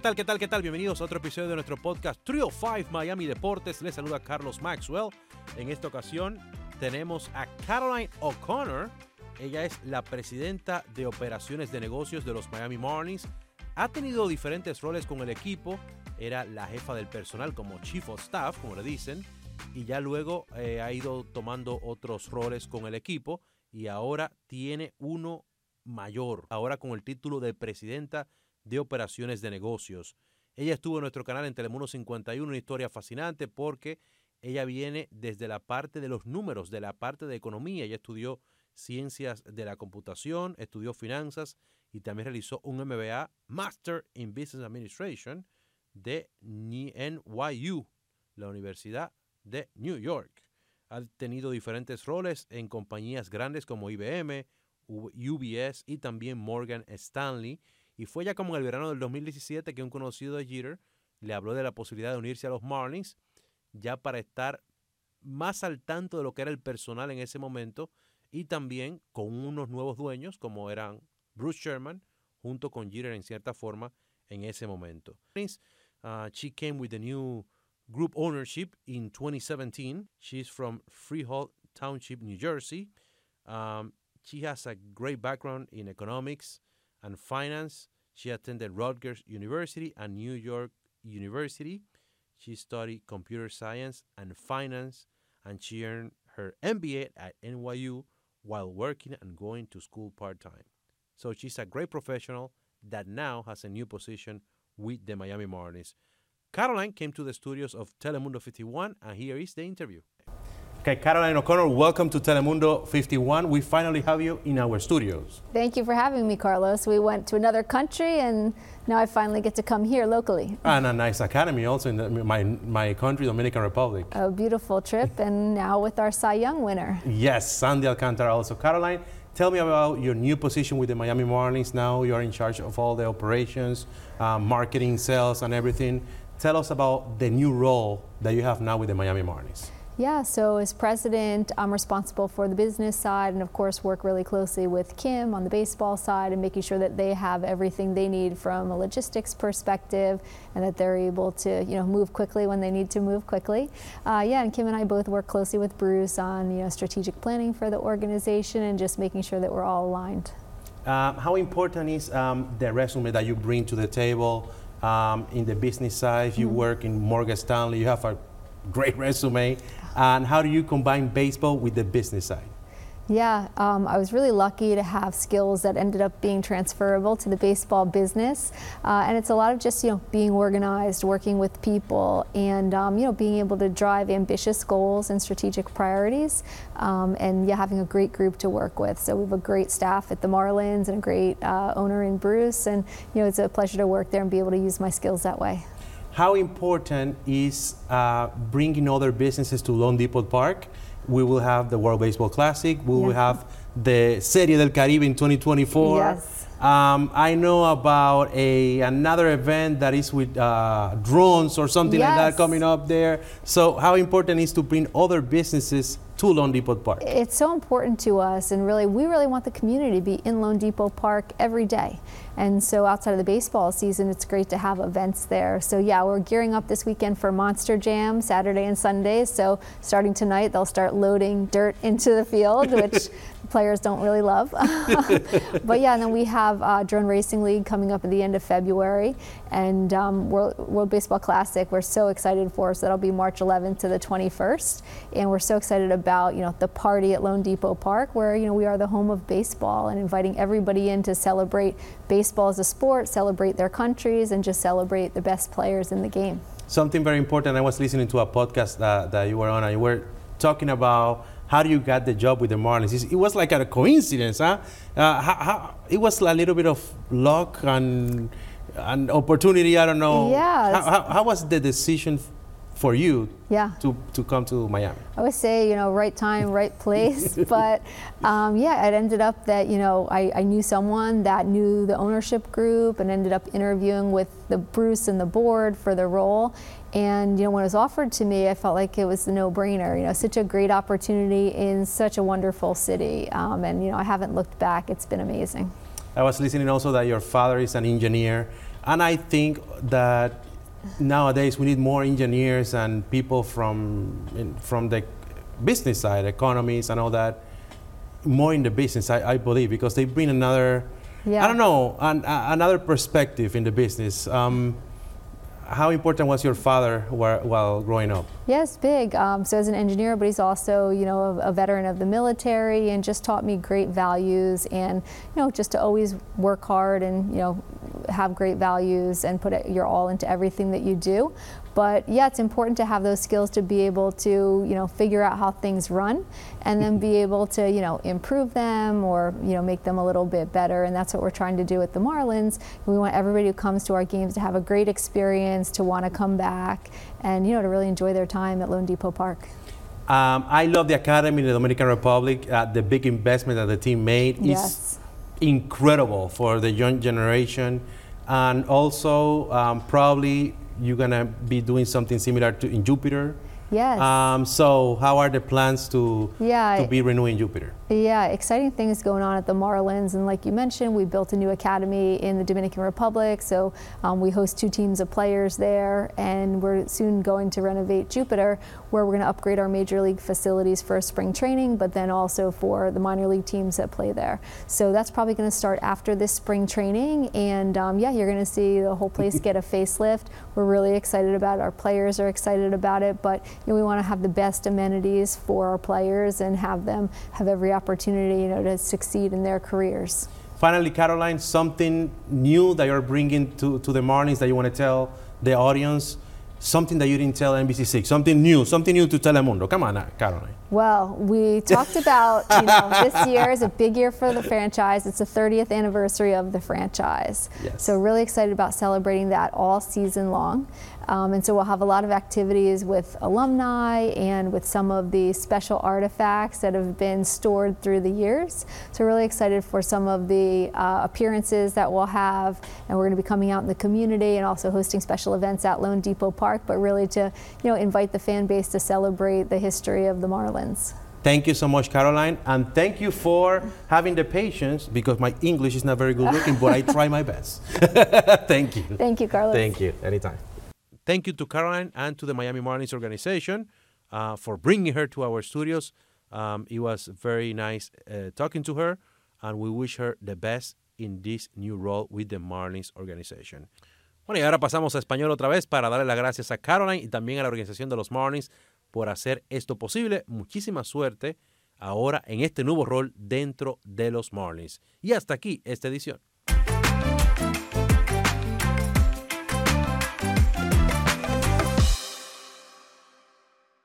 ¿Qué tal, qué tal, qué tal? Bienvenidos a otro episodio de nuestro podcast Trio 5 Miami Deportes. Les saluda Carlos Maxwell. En esta ocasión tenemos a Caroline O'Connor. Ella es la presidenta de operaciones de negocios de los Miami Marlins. Ha tenido diferentes roles con el equipo. Era la jefa del personal como Chief of Staff, como le dicen. Y ya luego eh, ha ido tomando otros roles con el equipo. Y ahora tiene uno mayor. Ahora con el título de presidenta de operaciones de negocios. Ella estuvo en nuestro canal en Telemundo 51, una historia fascinante porque ella viene desde la parte de los números, de la parte de economía. Ella estudió ciencias de la computación, estudió finanzas y también realizó un MBA, Master in Business Administration, de NYU, la Universidad de New York. Ha tenido diferentes roles en compañías grandes como IBM, UBS y también Morgan Stanley y fue ya como en el verano del 2017 que un conocido de Jeter le habló de la posibilidad de unirse a los Marlins, ya para estar más al tanto de lo que era el personal en ese momento y también con unos nuevos dueños como eran Bruce Sherman junto con Jeter en cierta forma en ese momento. Uh, she came with the new group ownership in 2017. She's from Freehold Township, New Jersey. Um, she has a great background in economics, and finance. She attended Rutgers University and New York University. She studied computer science and finance, and she earned her MBA at NYU while working and going to school part time. So she's a great professional that now has a new position with the Miami Marlins. Caroline came to the studios of Telemundo 51, and here is the interview. Okay, Caroline O'Connor, welcome to Telemundo 51. We finally have you in our studios. Thank you for having me, Carlos. We went to another country, and now I finally get to come here locally. And a nice academy also in the, my, my country, Dominican Republic. A beautiful trip, and now with our Cy Young winner. Yes, Sandy Alcantara also. Caroline, tell me about your new position with the Miami Marlins. Now you're in charge of all the operations, uh, marketing, sales, and everything. Tell us about the new role that you have now with the Miami Marlins. Yeah, so as president, I'm responsible for the business side and, of course, work really closely with Kim on the baseball side and making sure that they have everything they need from a logistics perspective and that they're able to, you know, move quickly when they need to move quickly. Uh, yeah, and Kim and I both work closely with Bruce on, you know, strategic planning for the organization and just making sure that we're all aligned. Uh, how important is um, the resume that you bring to the table um, in the business side? If you mm-hmm. work in Morgan Stanley, you have a great resume. And how do you combine baseball with the business side? Yeah, um, I was really lucky to have skills that ended up being transferable to the baseball business, uh, and it's a lot of just you know being organized, working with people, and um, you know being able to drive ambitious goals and strategic priorities, um, and yeah, having a great group to work with. So we have a great staff at the Marlins and a great uh, owner in Bruce, and you know it's a pleasure to work there and be able to use my skills that way how important is uh, bringing other businesses to loanDepot Park? We will have the World Baseball Classic. We yeah. will have the Serie del Caribe in 2024. Yes. Um, I know about a another event that is with uh, drones or something yes. like that coming up there. So, how important is to bring other businesses to loanDepot Park? It's so important to us, and really, we really want the community to be in loanDepot Park every day. And so, outside of the baseball season, it's great to have events there. So, yeah, we're gearing up this weekend for Monster Jam Saturday and Sunday. So, starting tonight, they'll start loading dirt into the field, which players don't really love. but yeah, and then we have uh, Drone Racing League coming up at the end of February, and um, World, World, Baseball Classic. We're so excited for. So that'll be March 11th to the 21st, and we're so excited about you know the party at loanDepot Park, where you know we are the home of baseball, and inviting everybody in to celebrate baseball as a sport, celebrate their countries, and just celebrate the best players in the game. Something very important. I was listening to a podcast that, that you were on, and you were talking about how do you get the job with the Marlins? It was like a coincidence, huh? Uh, how, how, it was a little bit of luck and an opportunity. I don't know. Yeah. How, how, was the decision for you yeah. to, to come to Miami? I would say, you know, right time, right place. but um, yeah, it ended up that, you know, I, I knew someone that knew the ownership group and ended up interviewing with the Bruce and the board for the role. And you know, when it was offered to me, I felt like it was a no-brainer. You know, such a great opportunity in such a wonderful city, um, and you know, I haven't looked back. It's been amazing. I was listening also that your father is an engineer. And I think that nowadays we need more engineers and people from in, from the business side, economies and all that, more in the business. I, I believe because they bring another, Yeah. I don't know, an, a- another perspective in the business. Um, how important was your father while, while growing up? Yes, big. Um, so as an engineer, but he's also, you know, a, a veteran of the military, and just taught me great values, and you know, just to always work hard and you know, have great values and put your all into everything that you do. But yeah, it's important to have those skills to be able to, you know, figure out how things run, and then be able to, you know, improve them or you know, make them a little bit better. And that's what we're trying to do with the Marlins. We want everybody who comes to our games to have a great experience, to want to come back, and you know, to really enjoy their time at loanDepot Park. Um, I love the academy in the Dominican Republic. Uh, the big investment that the team made Yes. is incredible for the young generation, and also um, probably you're gonna be doing something similar to in Jupiter. Yes. Um, so how are the plans to Yeah, to be renewing Jupiter? Yeah, exciting things going on at the Marlins. And like you mentioned, we built a new academy in the Dominican Republic. So um, we host two teams of players there. And we're soon going to renovate Jupiter, where we're going to upgrade our major league facilities for spring training, but then also for the minor league teams that play there. So that's probably going to start after this spring training. And um, yeah, you're going to see the whole place get a facelift. We're really excited about it. Our players are excited about it. But you know, we want to have the best amenities for our players and have them have every opportunity, you know, to succeed in their careers. Finally, Caroline, something new that you're bringing to, to the Marlins that you want to tell the audience, something that you didn't tell NBC6, something new, something new to Telemundo. Come on, uh, Caroline. Well, we talked about, you know, this year is a big year for the franchise. It's the 30th anniversary of the franchise. Yes. So, really excited about celebrating that all season long. Um, and so, we'll have a lot of activities with alumni and with some of the special artifacts that have been stored through the years. So, really excited for some of the uh, appearances that we'll have. And we're going to be coming out in the community and also hosting special events at loanDepot Park, but really to, you know, invite the fan base to celebrate the history of the Marlins. Thank you so much, Caroline, and thank you for having the patience because my English is not very good looking, but I try my best. thank you. Thank you, Carlos. Thank you. Anytime. Thank you to Caroline and to the Miami Marlins organization uh, for bringing her to our studios. Um, it was very nice uh, talking to her, and we wish her the best in this new role with the Marlins organization. Bueno, y ahora pasamos a español otra vez para darle las gracias a Caroline y también a la organización de los Marlins por hacer esto posible. Muchísima suerte ahora en este nuevo rol dentro de los Marlins. Y hasta aquí esta edición.